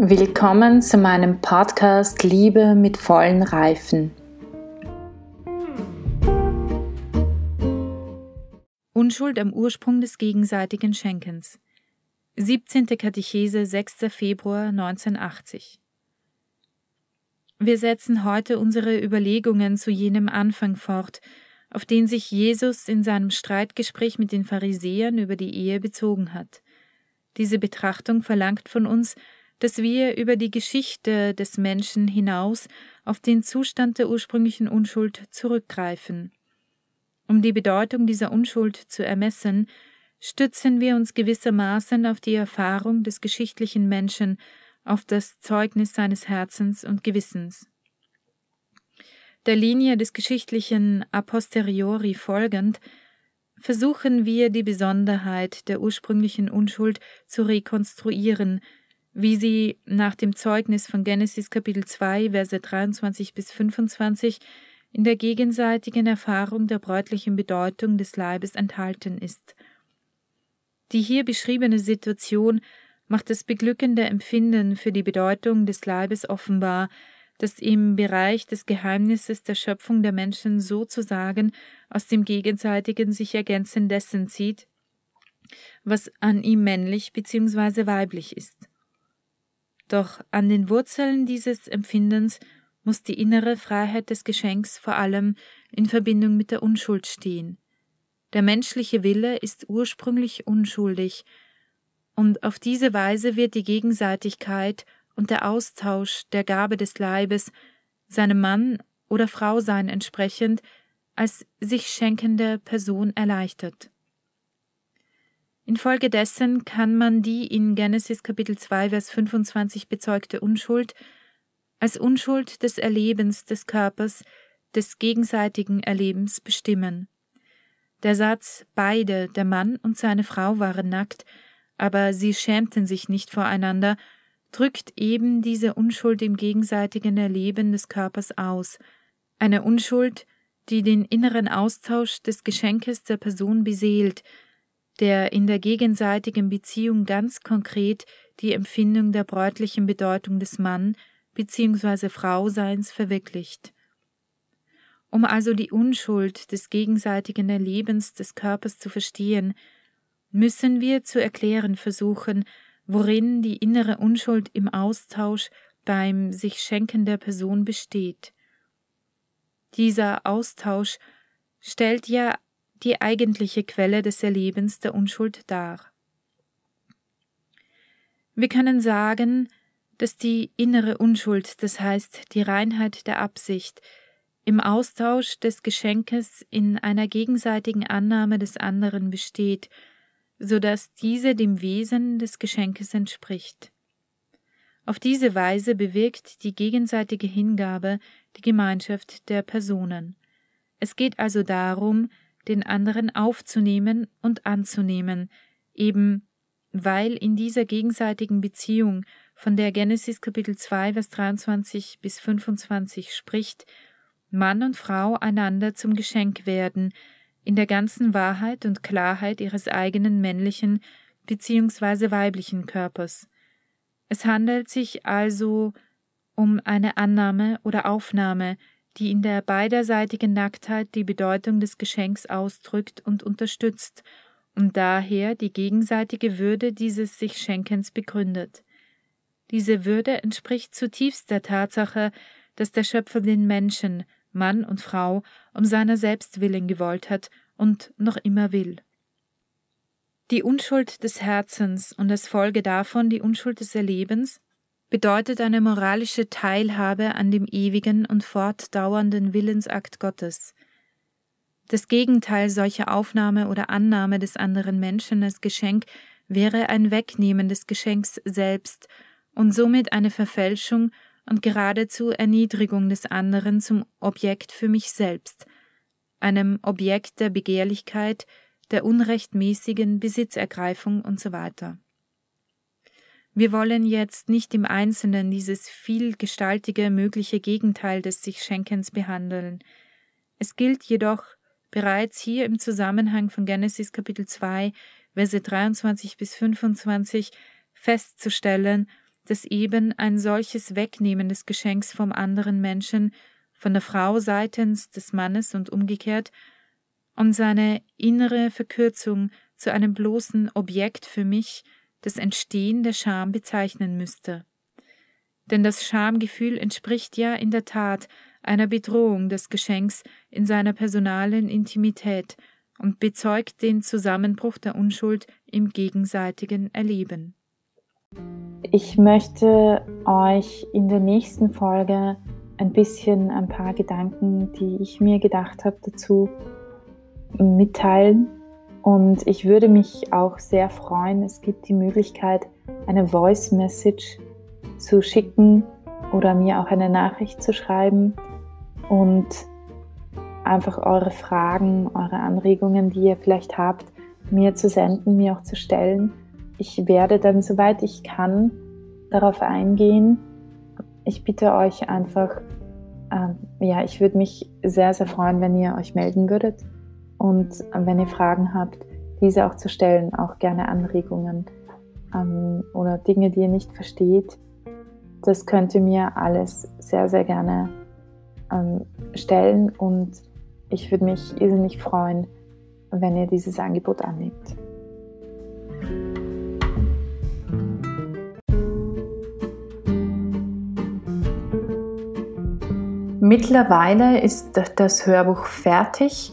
Willkommen zu meinem Podcast Liebe mit vollen Reifen. Unschuld am Ursprung des gegenseitigen Schenkens. 17. Katechese, 6. Februar 1980. Wir setzen heute unsere Überlegungen zu jenem Anfang fort, auf den sich Jesus in seinem Streitgespräch mit den Pharisäern über die Ehe bezogen hat. Diese Betrachtung verlangt von uns, dass wir über die Geschichte des Menschen hinaus auf den Zustand der ursprünglichen Unschuld zurückgreifen. Um die Bedeutung dieser Unschuld zu ermessen, stützen wir uns gewissermaßen auf die Erfahrung des geschichtlichen Menschen, auf das Zeugnis seines Herzens und Gewissens. Der Linie des geschichtlichen a posteriori folgend, versuchen wir die Besonderheit der ursprünglichen Unschuld zu rekonstruieren, wie sie nach dem Zeugnis von Genesis Kapitel 2, Verse 23 bis 25 in der gegenseitigen Erfahrung der bräutlichen Bedeutung des Leibes enthalten ist. Die hier beschriebene Situation macht das beglückende Empfinden für die Bedeutung des Leibes offenbar, das im Bereich des Geheimnisses der Schöpfung der Menschen sozusagen aus dem gegenseitigen sich ergänzen dessen zieht, was an ihm männlich bzw. weiblich ist. Doch an den Wurzeln dieses Empfindens muss die innere Freiheit des Geschenks vor allem in Verbindung mit der Unschuld stehen. Der menschliche Wille ist ursprünglich unschuldig, und auf diese Weise wird die Gegenseitigkeit und der Austausch der Gabe des Leibes seinem Mann oder Frau sein entsprechend als sich schenkende Person erleichtert. Infolgedessen kann man die in Genesis Kapitel 2 Vers 25 bezeugte Unschuld als Unschuld des Erlebens des Körpers, des gegenseitigen Erlebens bestimmen. Der Satz beide, der Mann und seine Frau waren nackt, aber sie schämten sich nicht voreinander, drückt eben diese Unschuld im gegenseitigen Erleben des Körpers aus, eine Unschuld, die den inneren Austausch des Geschenkes der Person beseelt, der in der gegenseitigen Beziehung ganz konkret die Empfindung der bräutlichen Bedeutung des Mann bzw. Frauseins verwirklicht. Um also die Unschuld des gegenseitigen Erlebens des Körpers zu verstehen, müssen wir zu erklären versuchen, worin die innere Unschuld im Austausch beim sich Schenken der Person besteht. Dieser Austausch stellt ja die eigentliche Quelle des Erlebens der Unschuld dar. Wir können sagen, dass die innere Unschuld, das heißt die Reinheit der Absicht, im Austausch des Geschenkes in einer gegenseitigen Annahme des anderen besteht, so dass diese dem Wesen des Geschenkes entspricht. Auf diese Weise bewirkt die gegenseitige Hingabe die Gemeinschaft der Personen. Es geht also darum, den anderen aufzunehmen und anzunehmen, eben weil in dieser gegenseitigen Beziehung, von der Genesis Kapitel 2, Vers 23 bis 25 spricht, Mann und Frau einander zum Geschenk werden, in der ganzen Wahrheit und Klarheit ihres eigenen männlichen bzw. weiblichen Körpers. Es handelt sich also um eine Annahme oder Aufnahme, die in der beiderseitigen Nacktheit die Bedeutung des Geschenks ausdrückt und unterstützt und daher die gegenseitige Würde dieses sich Schenkens begründet. Diese Würde entspricht zutiefst der Tatsache, dass der Schöpfer den Menschen, Mann und Frau, um seiner selbst willen gewollt hat und noch immer will. Die Unschuld des Herzens und als Folge davon die Unschuld des Erlebens bedeutet eine moralische Teilhabe an dem ewigen und fortdauernden Willensakt Gottes. Das Gegenteil solcher Aufnahme oder Annahme des anderen Menschen als Geschenk wäre ein Wegnehmen des Geschenks selbst und somit eine Verfälschung und geradezu Erniedrigung des anderen zum Objekt für mich selbst, einem Objekt der Begehrlichkeit, der unrechtmäßigen Besitzergreifung usw. Wir wollen jetzt nicht im Einzelnen dieses vielgestaltige mögliche Gegenteil des sich Schenkens behandeln. Es gilt jedoch bereits hier im Zusammenhang von Genesis Kapitel 2, Verse 23 bis 25 festzustellen, dass eben ein solches Wegnehmen des Geschenks vom anderen Menschen, von der Frau seitens des Mannes und umgekehrt, und seine innere Verkürzung zu einem bloßen Objekt für mich das Entstehen der Scham bezeichnen müsste. Denn das Schamgefühl entspricht ja in der Tat einer Bedrohung des Geschenks in seiner personalen Intimität und bezeugt den Zusammenbruch der Unschuld im gegenseitigen Erleben. Ich möchte euch in der nächsten Folge ein bisschen ein paar Gedanken, die ich mir gedacht habe, dazu mitteilen. Und ich würde mich auch sehr freuen, es gibt die Möglichkeit, eine Voice Message zu schicken oder mir auch eine Nachricht zu schreiben und einfach eure Fragen, eure Anregungen, die ihr vielleicht habt, mir zu senden, mir auch zu stellen. Ich werde dann, soweit ich kann, darauf eingehen. Ich bitte euch einfach, äh, ja, ich würde mich sehr, sehr freuen, wenn ihr euch melden würdet und äh, wenn ihr Fragen habt, diese auch zu stellen, auch gerne Anregungen ähm, oder Dinge, die ihr nicht versteht. Das könnt ihr mir alles sehr, sehr gerne ähm, stellen und ich würde mich irrsinnig freuen, wenn ihr dieses Angebot annimmt. Mittlerweile ist das Hörbuch fertig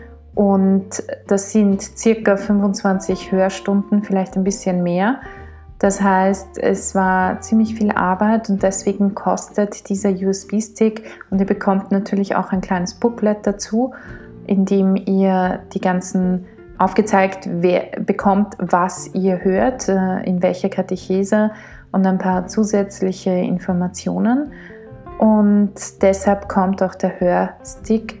und das sind ca. 25 Hörstunden, vielleicht ein bisschen mehr. Das heißt, es war ziemlich viel Arbeit und deswegen kostet dieser USB-Stick und ihr bekommt natürlich auch ein kleines Booklet dazu, in dem ihr die ganzen aufgezeigt bekommt, was ihr hört, äh, in welcher Katechese und ein paar zusätzliche Informationen. Und deshalb kommt auch der Hörstick